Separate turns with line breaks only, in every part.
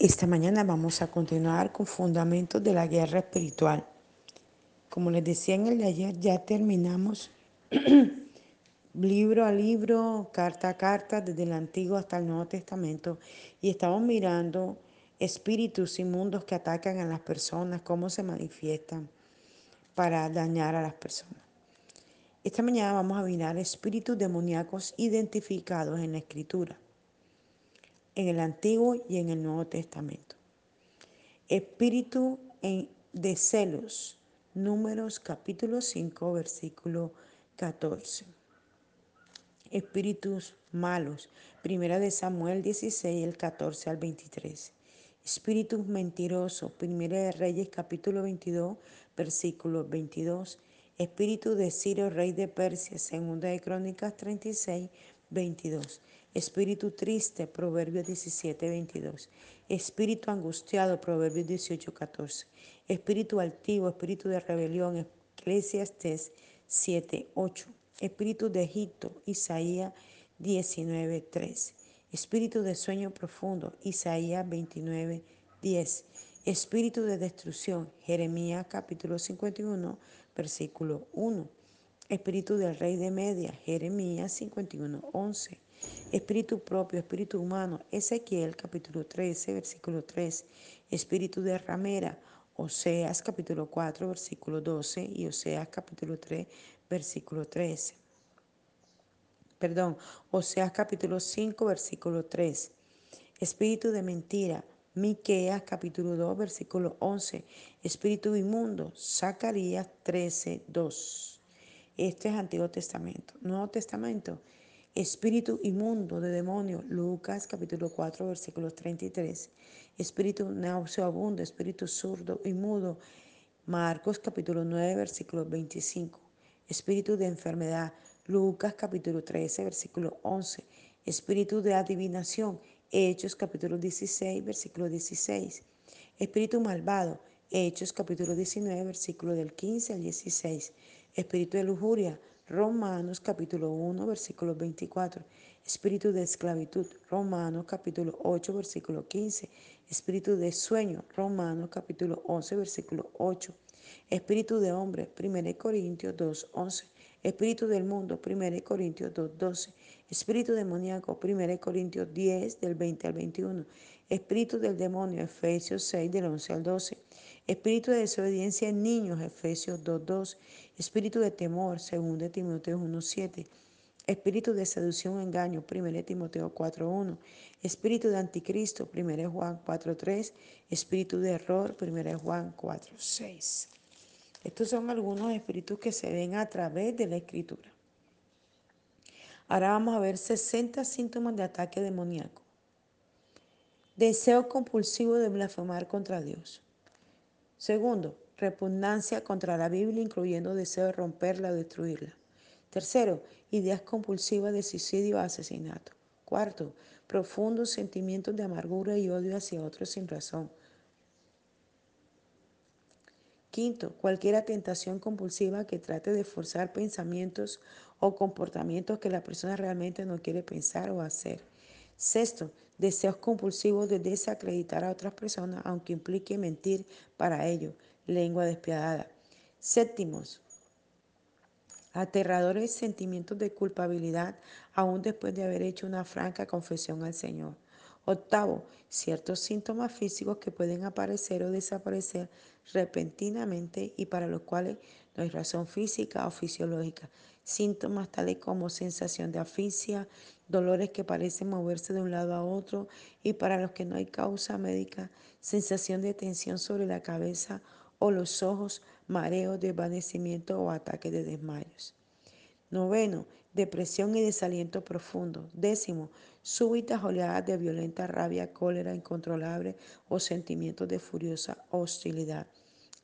Esta mañana vamos a continuar con fundamentos de la guerra espiritual. Como les decía en el de ayer, ya terminamos libro a libro, carta a carta, desde el Antiguo hasta el Nuevo Testamento, y estamos mirando espíritus inmundos que atacan a las personas, cómo se manifiestan para dañar a las personas. Esta mañana vamos a mirar espíritus demoníacos identificados en la Escritura en el Antiguo y en el Nuevo Testamento. Espíritu de celos, números capítulo 5, versículo 14. Espíritus malos, primera de Samuel 16, el 14 al 23. Espíritus mentirosos, primera de Reyes capítulo 22, versículo 22. Espíritu de Ciro, rey de Persia, segunda de Crónicas 36, 22. Espíritu triste, Proverbios 17, 22. Espíritu angustiado, Proverbios 18, 14. Espíritu altivo, espíritu de rebelión, Eclesiastes 7, 8. Espíritu de Egipto, Isaías 19, 3. Espíritu de sueño profundo, Isaías 29, 10. Espíritu de destrucción, Jeremías capítulo 51, versículo 1. Espíritu del rey de Media, Jeremías 51, 11. Espíritu propio, espíritu humano, Ezequiel capítulo 13, versículo 3. Espíritu de ramera, Oseas capítulo 4, versículo 12 y Oseas capítulo 3, versículo 13. Perdón, Oseas capítulo 5, versículo 3. Espíritu de mentira, Miqueas capítulo 2, versículo 11. Espíritu inmundo, Zacarías 13, 2. Este es Antiguo Testamento. Nuevo Testamento, espíritu inmundo de demonio, Lucas capítulo 4, versículo 33. Espíritu nauseabundo, espíritu zurdo y mudo, Marcos capítulo 9, versículo 25. Espíritu de enfermedad, Lucas capítulo 13, versículo 11. Espíritu de adivinación, Hechos capítulo 16, versículo 16. Espíritu malvado, Hechos capítulo 19, versículo del 15 al 16. Espíritu de lujuria, Romanos capítulo 1, versículo 24. Espíritu de esclavitud, Romanos capítulo 8, versículo 15. Espíritu de sueño, Romanos capítulo 11, versículo 8. Espíritu de hombre, 1 Corintios 2, 11. Espíritu del mundo, 1 Corintios 2, 12. Espíritu demoníaco, 1 Corintios 10, del 20 al 21. Espíritu del demonio, Efesios 6, del 11 al 12. Espíritu de desobediencia en niños, Efesios 2, 2. Espíritu de temor, 2 Timoteo 1, 7. Espíritu de seducción engaño, 1 Timoteo 4, 1. Espíritu de anticristo, 1 Juan 4, 3. Espíritu de error, 1 Juan 4, 6. Estos son algunos espíritus que se ven a través de la escritura. Ahora vamos a ver 60 síntomas de ataque demoníaco. Deseo compulsivo de blasfemar contra Dios. Segundo, repugnancia contra la Biblia, incluyendo deseo de romperla o destruirla. Tercero, ideas compulsivas de suicidio o asesinato. Cuarto, profundos sentimientos de amargura y odio hacia otros sin razón. Quinto, cualquier tentación compulsiva que trate de forzar pensamientos o comportamientos que la persona realmente no quiere pensar o hacer. Sexto, deseos compulsivos de desacreditar a otras personas, aunque implique mentir para ello, lengua despiadada. Séptimos, aterradores sentimientos de culpabilidad aún después de haber hecho una franca confesión al Señor. Octavo, ciertos síntomas físicos que pueden aparecer o desaparecer repentinamente y para los cuales no hay razón física o fisiológica. Síntomas tales como sensación de asfixia, dolores que parecen moverse de un lado a otro y para los que no hay causa médica, sensación de tensión sobre la cabeza o los ojos, mareo, desvanecimiento o ataque de desmayos. Noveno, depresión y desaliento profundo. Décimo, súbitas oleadas de violenta rabia, cólera incontrolable o sentimientos de furiosa hostilidad.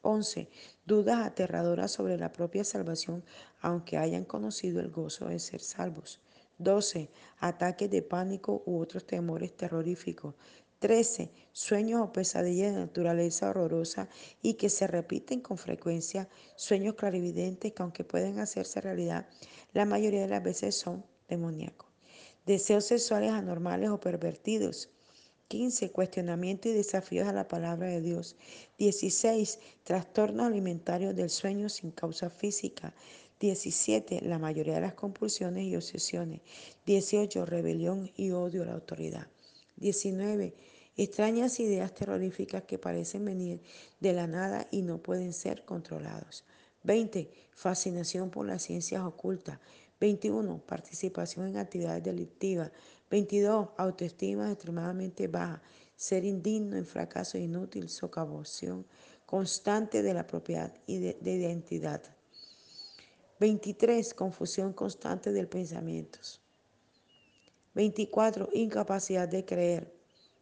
11. Dudas aterradoras sobre la propia salvación, aunque hayan conocido el gozo de ser salvos. 12. Ataques de pánico u otros temores terroríficos. 13. Sueños o pesadillas de naturaleza horrorosa y que se repiten con frecuencia. Sueños clarividentes que aunque pueden hacerse realidad, la mayoría de las veces son demoníacos. Deseos sexuales anormales o pervertidos 15. Cuestionamiento y desafíos a la palabra de Dios. 16. Trastornos alimentarios del sueño sin causa física. 17. La mayoría de las compulsiones y obsesiones. 18. Rebelión y odio a la autoridad. 19. Extrañas ideas terroríficas que parecen venir de la nada y no pueden ser controlados. 20. Fascinación por las ciencias ocultas. 21. Participación en actividades delictivas. 22. Autoestima extremadamente baja. Ser indigno, en fracaso inútil, socavación constante de la propiedad y de, de identidad. 23. Confusión constante del pensamiento. 24. Incapacidad de creer.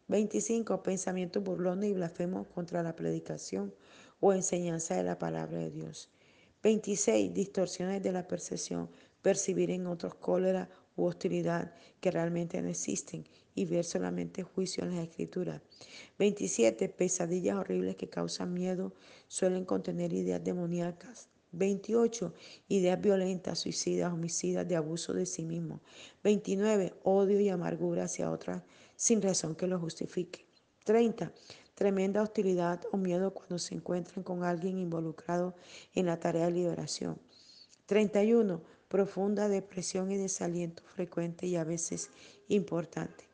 25. Pensamientos burlones y blasfemos contra la predicación o enseñanza de la palabra de Dios. 26. Distorsiones de la percepción. Percibir en otros cólera u hostilidad que realmente no existen y ver solamente juicio en las escrituras. 27. Pesadillas horribles que causan miedo suelen contener ideas demoníacas. 28. Ideas violentas, suicidas, homicidas, de abuso de sí mismo. 29. Odio y amargura hacia otras sin razón que lo justifique. 30. Tremenda hostilidad o miedo cuando se encuentran con alguien involucrado en la tarea de liberación. 31 profunda depresión y desaliento frecuente y a veces importante.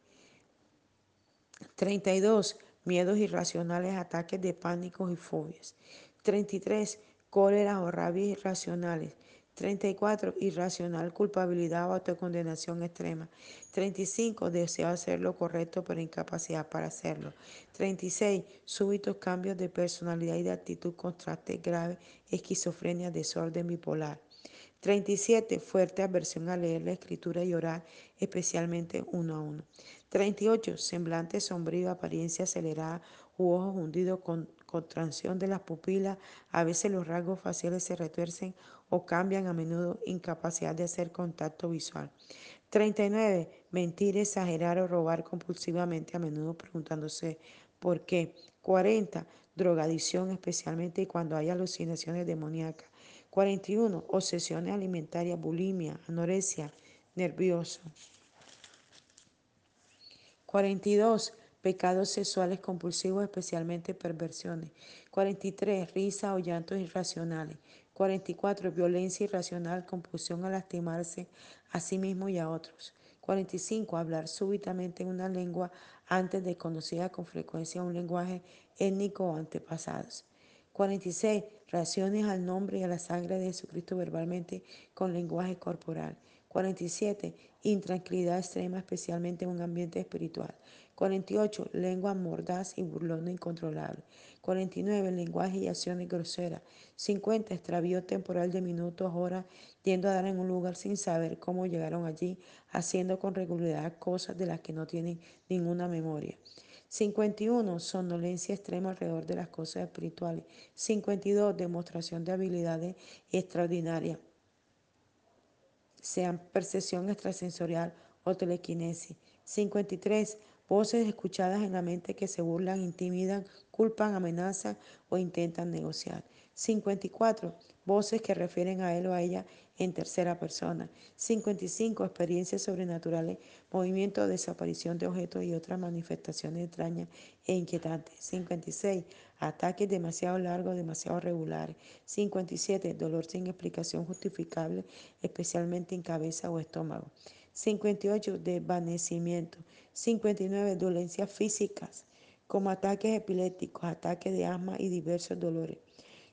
32. Miedos irracionales, ataques de pánico y fobias. 33. Cólera o rabias irracionales. 34. Irracional culpabilidad o autocondenación extrema. 35. Deseo hacer lo correcto pero incapacidad para hacerlo. 36. Súbitos cambios de personalidad y de actitud, contraste grave, esquizofrenia, desorden bipolar. 37. Fuerte aversión a leer la escritura y orar, especialmente uno a uno. 38. Semblante sombrío, apariencia acelerada u ojos hundidos con contracción de las pupilas. A veces los rasgos faciales se retuercen o cambian a menudo, incapacidad de hacer contacto visual. 39. Mentir, exagerar o robar compulsivamente, a menudo preguntándose por qué. 40. Drogadicción, especialmente cuando hay alucinaciones demoníacas. 41. Obsesiones alimentarias, bulimia, anorexia, nervioso. 42. Pecados sexuales compulsivos, especialmente perversiones. 43. Risa o llantos irracionales. 44. Violencia irracional, compulsión a lastimarse a sí mismo y a otros. 45. Hablar súbitamente en una lengua antes desconocida con frecuencia un lenguaje étnico o antepasados. 46. Reacciones al nombre y a la sangre de Jesucristo verbalmente con lenguaje corporal. 47. Intranquilidad extrema, especialmente en un ambiente espiritual. 48. Lengua mordaz y burlona incontrolable. 49. Lenguaje y acciones groseras. 50. Extravío temporal de minutos, horas, yendo a dar en un lugar sin saber cómo llegaron allí, haciendo con regularidad cosas de las que no tienen ninguna memoria. 51. Somnolencia extrema alrededor de las cosas espirituales. 52. Demostración de habilidades extraordinarias, sean percepción extrasensorial o telequinesis. 53. Voces escuchadas en la mente que se burlan, intimidan, culpan, amenazan o intentan negociar. 54. Voces que refieren a él o a ella en tercera persona. 55. Experiencias sobrenaturales, movimiento desaparición de objetos y otras manifestaciones extrañas e inquietantes. 56. Ataques demasiado largos, demasiado regulares. 57. Dolor sin explicación justificable, especialmente en cabeza o estómago. 58. Desvanecimiento. 59. Dolencias físicas, como ataques epilépticos, ataques de asma y diversos dolores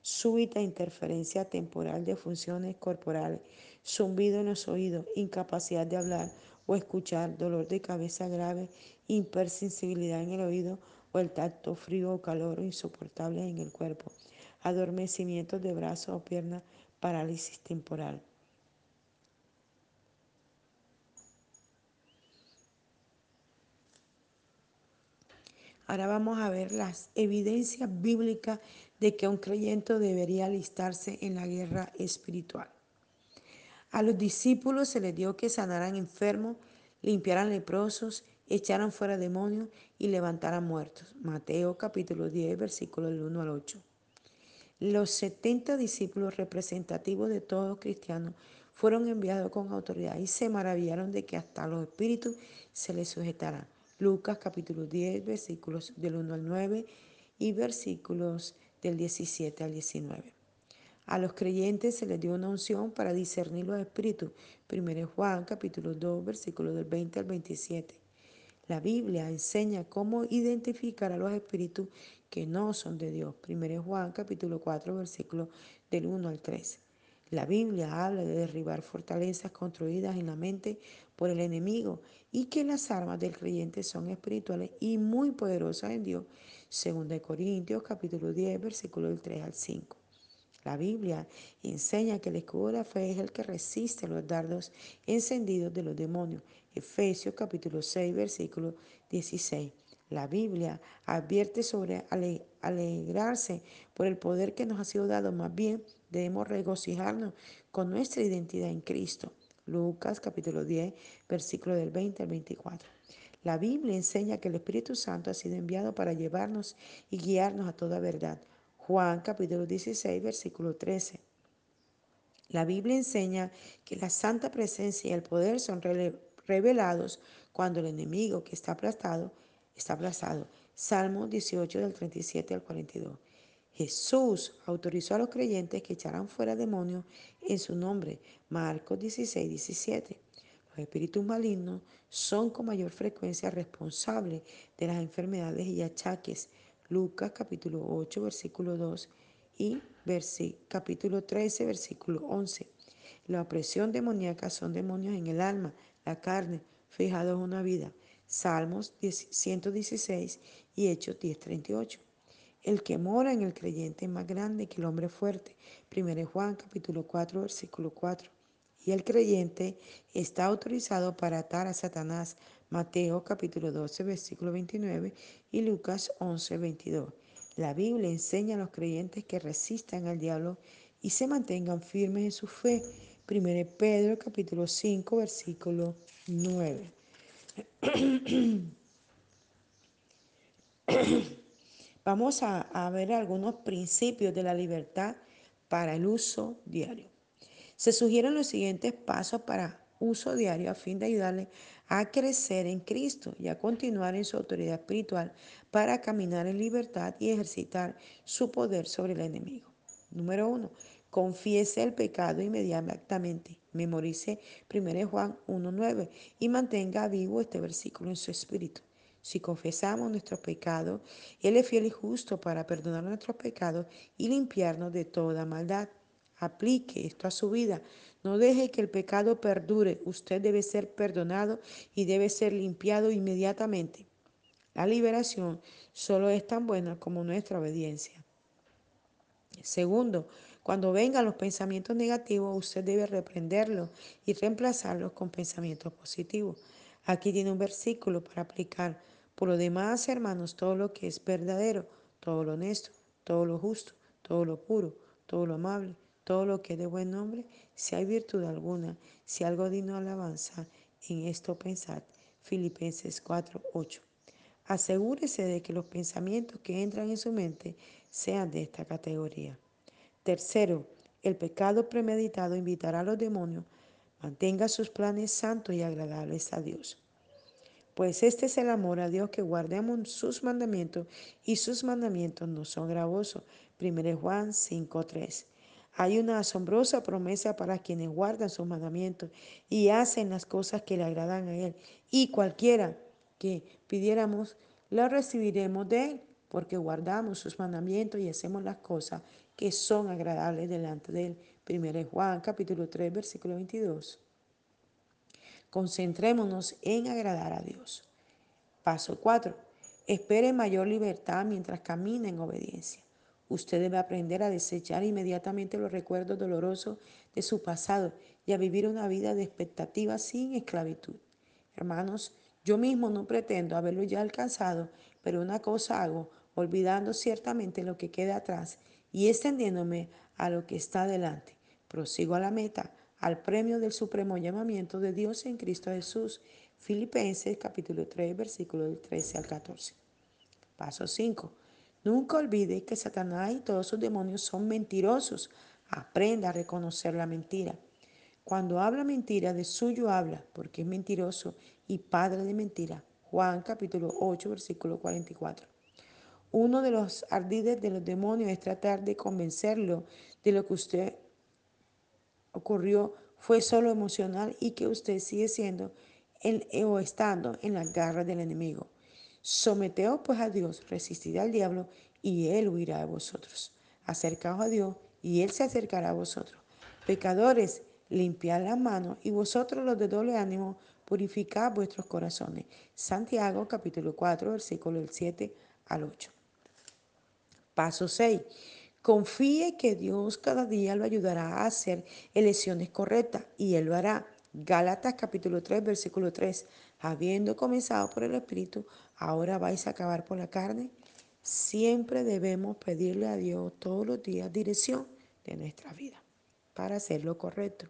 súbita interferencia temporal de funciones corporales, zumbido en los oídos, incapacidad de hablar o escuchar, dolor de cabeza grave, hipersensibilidad en el oído o el tacto frío o calor insoportable en el cuerpo, adormecimiento de brazos o piernas, parálisis temporal. Ahora vamos a ver las evidencias bíblicas de que un creyente debería alistarse en la guerra espiritual. A los discípulos se les dio que sanaran enfermos, limpiaran leprosos, echaran fuera demonios y levantaran muertos. Mateo capítulo 10, versículos del 1 al 8. Los 70 discípulos representativos de todos cristianos fueron enviados con autoridad y se maravillaron de que hasta los espíritus se les sujetaran. Lucas capítulo 10, versículos del 1 al 9 y versículos del 17 al 19. A los creyentes se les dio una unción para discernir los espíritus. 1 Juan capítulo 2, versículos del 20 al 27. La Biblia enseña cómo identificar a los espíritus que no son de Dios. 1 Juan capítulo 4, versículos del 1 al 3. La Biblia habla de derribar fortalezas construidas en la mente por el enemigo y que las armas del creyente son espirituales y muy poderosas en Dios. 2 Corintios capítulo 10, versículos del 3 al 5. La Biblia enseña que el escudo de la fe es el que resiste los dardos encendidos de los demonios. Efesios capítulo 6, versículo 16. La Biblia advierte sobre alegrarse por el poder que nos ha sido dado, más bien debemos regocijarnos con nuestra identidad en Cristo. Lucas capítulo 10, versículo del 20 al 24. La Biblia enseña que el Espíritu Santo ha sido enviado para llevarnos y guiarnos a toda verdad. Juan capítulo 16, versículo 13. La Biblia enseña que la santa presencia y el poder son revelados cuando el enemigo que está aplastado está aplazado. Salmo 18 del 37 al 42. Jesús autorizó a los creyentes que echaran fuera demonios en su nombre. Marcos 16, 17. Los espíritus malignos son con mayor frecuencia responsables de las enfermedades y achaques Lucas capítulo 8, versículo 2 y capítulo 13, versículo 11. La opresión demoníaca son demonios en el alma, la carne, fijados en una vida. Salmos 116 y Hechos 10:38. El que mora en el creyente es más grande que el hombre fuerte. 1 Juan capítulo 4, versículo 4. Y el creyente está autorizado para atar a Satanás. Mateo capítulo 12, versículo 29 y Lucas 11, 22. La Biblia enseña a los creyentes que resistan al diablo y se mantengan firmes en su fe. 1 Pedro capítulo 5, versículo 9. Vamos a, ver algunos principios de la libertad para el uso diario. Se sugieren los siguientes pasos para uso diario a fin de ayudarle a crecer en Cristo y a continuar en su autoridad espiritual para caminar en libertad y ejercitar su poder sobre el enemigo. Número uno, confiese el pecado inmediatamente. Memorice 1 Juan 1.9 y mantenga vivo este versículo en su espíritu. Si confesamos nuestros pecados, Él es fiel y justo para perdonar nuestros pecados y limpiarnos de toda maldad. Aplique esto a su vida. No deje que el pecado perdure. Usted debe ser perdonado y debe ser limpiado inmediatamente. La liberación solo es tan buena como nuestra obediencia. Segundo, cuando vengan los pensamientos negativos, usted debe reprenderlos y reemplazarlos con pensamientos positivos. Aquí tiene un versículo para aplicar. Por lo demás, hermanos, todo lo que es verdadero, todo lo honesto, todo lo justo, todo lo puro, todo lo amable, todo lo que es de buen nombre, si hay virtud alguna, si algo digno alabanza, en esto pensad. Filipenses 4, 8. Asegúrese de que los pensamientos que entran en su mente sean de esta categoría. Tercero, el pecado premeditado invitará a los demonios. Mantenga sus planes santos y agradables a Dios. Pues este es el amor a Dios que guardemos sus mandamientos y sus mandamientos no son gravosos. 1 Juan 5.3. Hay una asombrosa promesa para quienes guardan sus mandamientos y hacen las cosas que le agradan a Él. Y cualquiera que pidiéramos, la recibiremos de Él, porque guardamos sus mandamientos y hacemos las cosas que son agradables delante de Él. 1 Juan capítulo 3, versículo 22. Concentrémonos en agradar a Dios. Paso 4. Espere mayor libertad mientras camina en obediencia. Usted debe aprender a desechar inmediatamente los recuerdos dolorosos de su pasado y a vivir una vida de expectativa sin esclavitud. Hermanos, yo mismo no pretendo haberlo ya alcanzado, pero una cosa hago, olvidando ciertamente lo que queda atrás y extendiéndome a lo que está delante. Prosigo a la meta, al premio del supremo llamamiento de Dios en Cristo Jesús. Filipenses capítulo 3, versículo del 13 al 14. Paso 5. Nunca olvide que Satanás y todos sus demonios son mentirosos. Aprenda a reconocer la mentira. Cuando habla mentira, de suyo habla, porque es mentiroso y padre de mentira. Juan capítulo 8, versículo 44. Uno de los ardides de los demonios es tratar de convencerlo de lo que usted ocurrió fue solo emocional y que usted sigue siendo el, o estando en las garras del enemigo. Someteos pues a Dios, resistid al diablo y él huirá de vosotros. Acercaos a Dios y él se acercará a vosotros. Pecadores, limpiad las manos y vosotros los de doble ánimo, purificad vuestros corazones. Santiago capítulo 4, versículo del 7 al 8. Paso 6. Confíe que Dios cada día lo ayudará a hacer elecciones correctas y Él lo hará. Gálatas capítulo 3, versículo 3. Habiendo comenzado por el Espíritu, ahora vais a acabar por la carne. Siempre debemos pedirle a Dios todos los días dirección de nuestra vida para hacer lo correcto.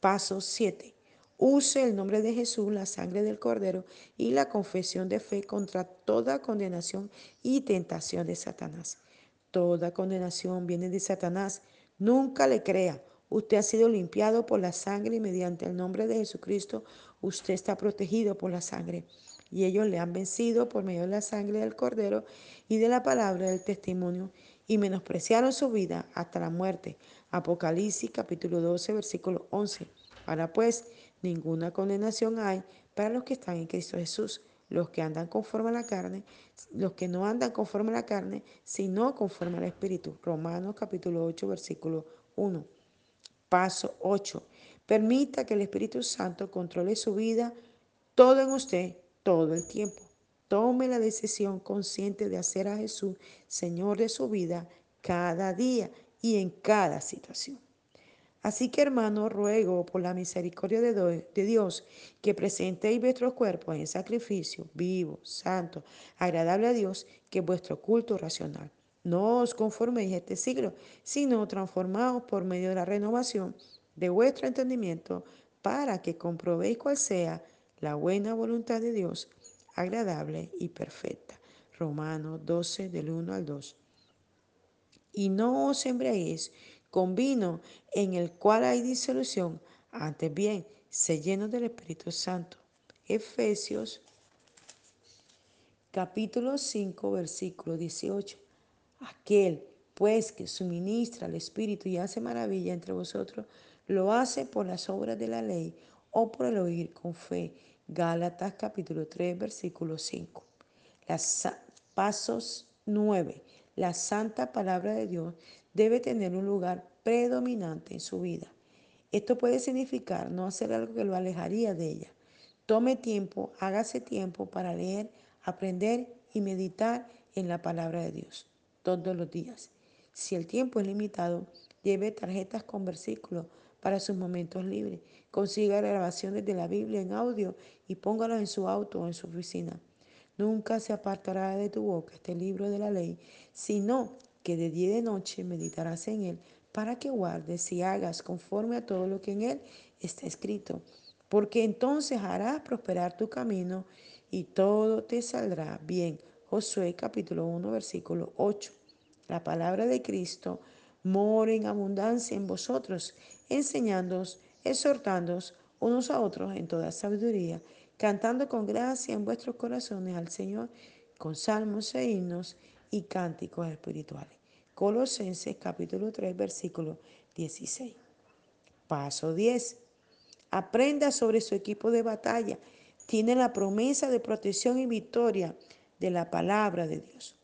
Paso 7. Use el nombre de Jesús, la sangre del Cordero y la confesión de fe contra toda condenación y tentación de Satanás. Toda condenación viene de Satanás. Nunca le crea. Usted ha sido limpiado por la sangre y mediante el nombre de Jesucristo usted está protegido por la sangre. Y ellos le han vencido por medio de la sangre del Cordero y de la palabra del testimonio y menospreciaron su vida hasta la muerte. Apocalipsis capítulo 12 versículo 11. Ahora pues, ninguna condenación hay para los que están en Cristo Jesús los que andan conforme a la carne, los que no andan conforme a la carne, sino conforme al Espíritu. Romanos capítulo 8, versículo 1. Paso 8. Permita que el Espíritu Santo controle su vida, todo en usted, todo el tiempo. Tome la decisión consciente de hacer a Jesús Señor de su vida cada día y en cada situación. Así que hermano, ruego por la misericordia de, Dios que presentéis vuestros cuerpos en sacrificio vivo, santo, agradable a Dios, que es vuestro culto racional. No os conforméis a este siglo, sino transformaos por medio de la renovación de vuestro entendimiento para que comprobéis cuál sea la buena voluntad de Dios, agradable y perfecta. Romanos 12 del 1 al 2. Y no os embriaguéis con vino en el cual hay disolución. Antes bien, se lleno del Espíritu Santo. Efesios capítulo 5, versículo 18. Aquel, pues, que suministra al Espíritu y hace maravilla entre vosotros, lo hace por las obras de la ley o por el oír con fe. Gálatas capítulo 3, versículo 5. Las pasos 9. La santa palabra de Dios debe tener un lugar predominante en su vida. Esto puede significar no hacer algo que lo alejaría de ella. Tome tiempo, hágase tiempo para leer, aprender y meditar en la palabra de Dios todos los días. Si el tiempo es limitado, lleve tarjetas con versículos para sus momentos libres. Consiga grabaciones de la Biblia en audio y póngalas en su auto o en su oficina. Nunca se apartará de tu boca este libro de la ley, sino que de día y de noche meditarás en él para que guardes y hagas conforme a todo lo que en él está escrito. Porque entonces harás prosperar tu camino y todo te saldrá bien. Josué capítulo 1 versículo 8. La palabra de Cristo mora en abundancia en vosotros, enseñándoos, exhortándoos unos a otros en toda sabiduría, cantando con gracia en vuestros corazones al Señor, con salmos e himnos y cánticos espirituales. Colosenses capítulo 3, versículo 16. Paso 10. Aprenda sobre su equipo de batalla. Tiene la promesa de protección y victoria de la palabra de Dios.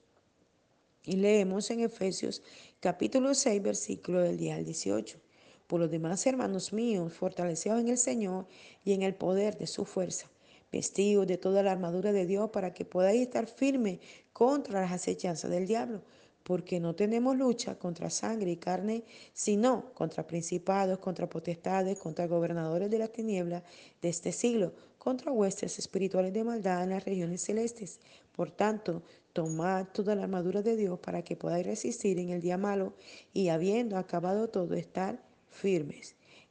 Y leemos en Efesios capítulo 6, versículo del 10 al 18. Por los demás, hermanos míos, fortaleceos en el Señor y en el poder de su fuerza vestidos de toda la armadura de Dios para que podáis estar firmes contra las acechanzas del diablo, porque no tenemos lucha contra sangre y carne, sino contra principados, contra potestades, contra gobernadores de las tinieblas de este siglo, contra huestes espirituales de maldad en las regiones celestes. Por tanto, tomad toda la armadura de Dios para que podáis resistir en el día malo y habiendo acabado todo, estar firmes.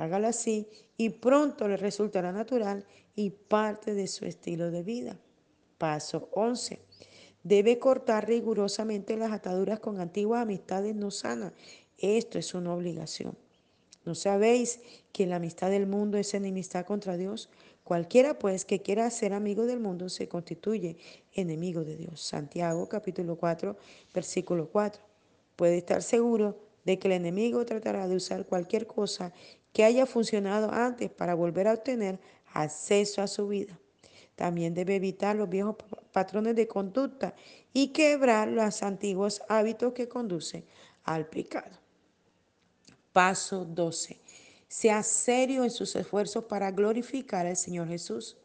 Hágalo así y pronto le resultará natural y parte de su estilo de vida. Paso 11. Debe cortar rigurosamente las ataduras con antiguas amistades no sanas. Esto es una obligación. ¿No sabéis que la amistad del mundo es enemistad contra Dios? Cualquiera pues que quiera ser amigo del mundo se constituye enemigo de Dios. Santiago capítulo 4 versículo 4. Puede estar seguro de que el enemigo tratará de usar cualquier cosa que haya funcionado antes para volver a obtener acceso a su vida. También debe evitar los viejos patrones de conducta y quebrar los antiguos hábitos que conducen al pecado. Paso 12. Sea serio en sus esfuerzos para glorificar al Señor Jesús.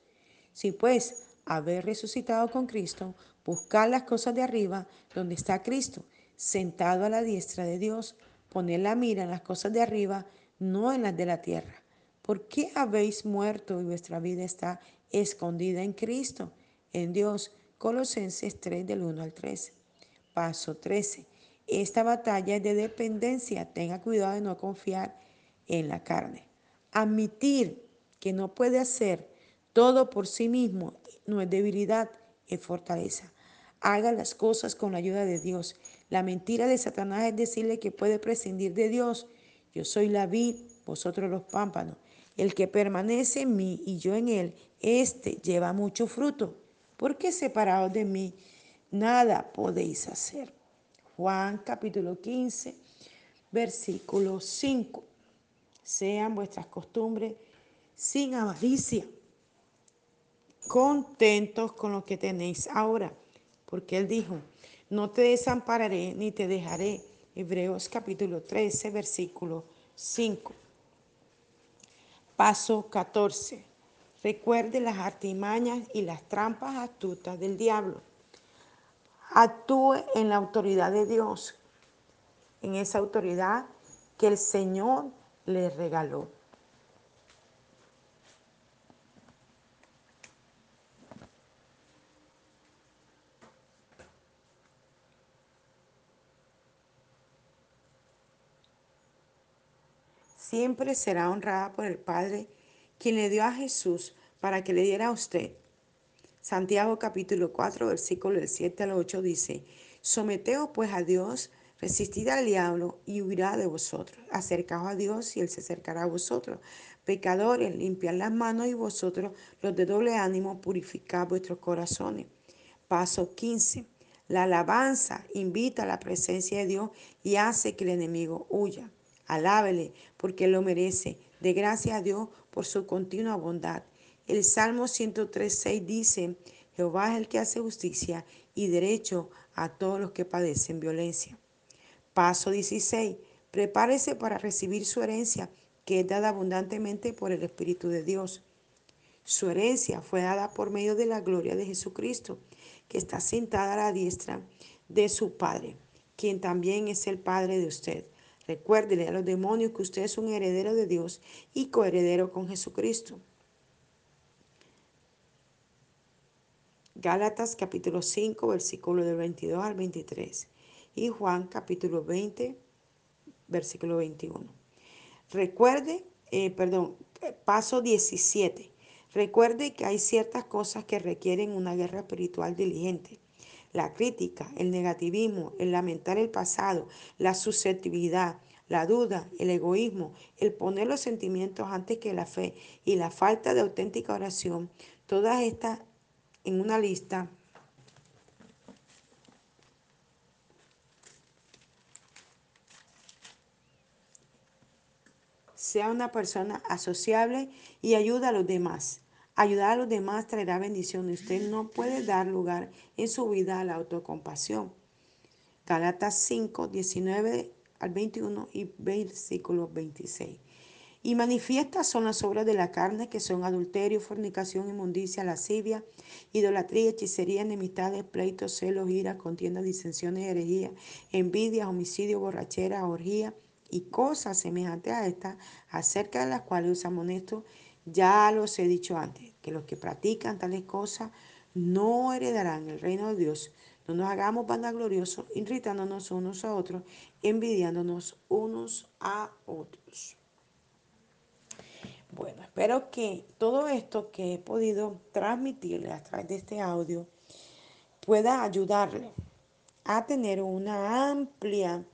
Si pues haber resucitado con Cristo, buscar las cosas de arriba, donde está Cristo, sentado a la diestra de Dios, poner la mira en las cosas de arriba, no en las de la tierra. ¿Por qué habéis muerto y vuestra vida está escondida en Cristo, en Dios? Colosenses 3 del 1 al 13. Paso 13. Esta batalla es de dependencia. Tenga cuidado de no confiar en la carne. Admitir que no puede hacer todo por sí mismo no es debilidad, es fortaleza. Haga las cosas con la ayuda de Dios. La mentira de Satanás es decirle que puede prescindir de Dios. Yo soy la vid, vosotros los pámpanos. El que permanece en mí y yo en él, éste lleva mucho fruto. Porque separados de mí, nada podéis hacer. Juan capítulo 15, versículo 5. Sean vuestras costumbres sin avaricia, contentos con lo que tenéis ahora. Porque Él dijo, no te desampararé ni te dejaré. Hebreos capítulo 13, versículo 5. Paso 14. Recuerde las artimañas y las trampas astutas del diablo actúe en la autoridad de Dios, en esa autoridad que el Señor le regaló. Siempre será honrada por el Padre, quien le dio a Jesús para que le diera a usted Santiago capítulo 4, versículo del 7 al 8 dice, Someteos pues a Dios, resistid al diablo y huirá de vosotros. Acercaos a Dios y Él se acercará a vosotros. Pecadores, limpiad las manos y vosotros, los de doble ánimo, purificad vuestros corazones. Paso 15. La alabanza invita a la presencia de Dios y hace que el enemigo huya. Alábele porque lo merece. De gracias a Dios por su continua bondad. El Salmo 103.6 dice, Jehová es el que hace justicia y derecho a todos los que padecen violencia. Paso 16. Prepárese para recibir su herencia, que es dada abundantemente por el Espíritu de Dios. Su herencia fue dada por medio de la gloria de Jesucristo, que está sentada a la diestra de su Padre, quien también es el Padre de usted. Recuérdele a los demonios que usted es un heredero de Dios y coheredero con Jesucristo. Gálatas capítulo 5, versículo del 22 al 23. Y Juan capítulo 20, versículo 21. Recuerde, eh, perdón, paso 17. Recuerde que hay ciertas cosas que requieren una guerra espiritual diligente. La crítica, el negativismo, el lamentar el pasado, la susceptibilidad, la duda, el egoísmo, el poner los sentimientos antes que la fe y la falta de auténtica oración, todas estas en una lista sea una persona asociable y ayuda a los demás. Ayudar a los demás traerá bendición. Usted no puede dar lugar en su vida a la autocompasión. Galatas 5, 19 al 21 y versículo 26. Y manifiestas son las obras de la carne, que son adulterio, fornicación, inmundicia, lascivia, idolatría, hechicería, enemistades, pleitos, celos, ira, contienda, disensiones, herejía, envidia, homicidio, borrachera, orgía y cosas semejantes a estas, acerca de las cuales os amonesto, ya los he dicho antes, que los que practican tales cosas no heredarán el reino de Dios. No nos hagamos vanagloriosos, irritándonos unos a otros, envidiándonos unos a otros. Bueno, espero que todo esto que he podido transmitirle a través de este audio pueda ayudarle a tener una amplia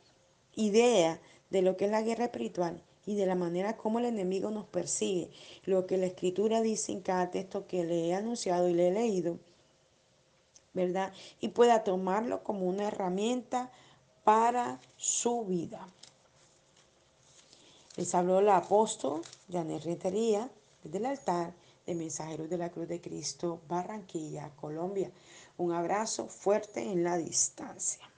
idea de lo que es la guerra espiritual y de la manera como el enemigo nos persigue. Lo que la escritura dice en cada texto que le he anunciado y le he leído, ¿verdad? Y pueda tomarlo como una herramienta para su vida. Les habló el apóstol Janet Rentería desde el altar de Mensajeros de la Cruz de Cristo, Barranquilla, Colombia. Un abrazo fuerte en la distancia.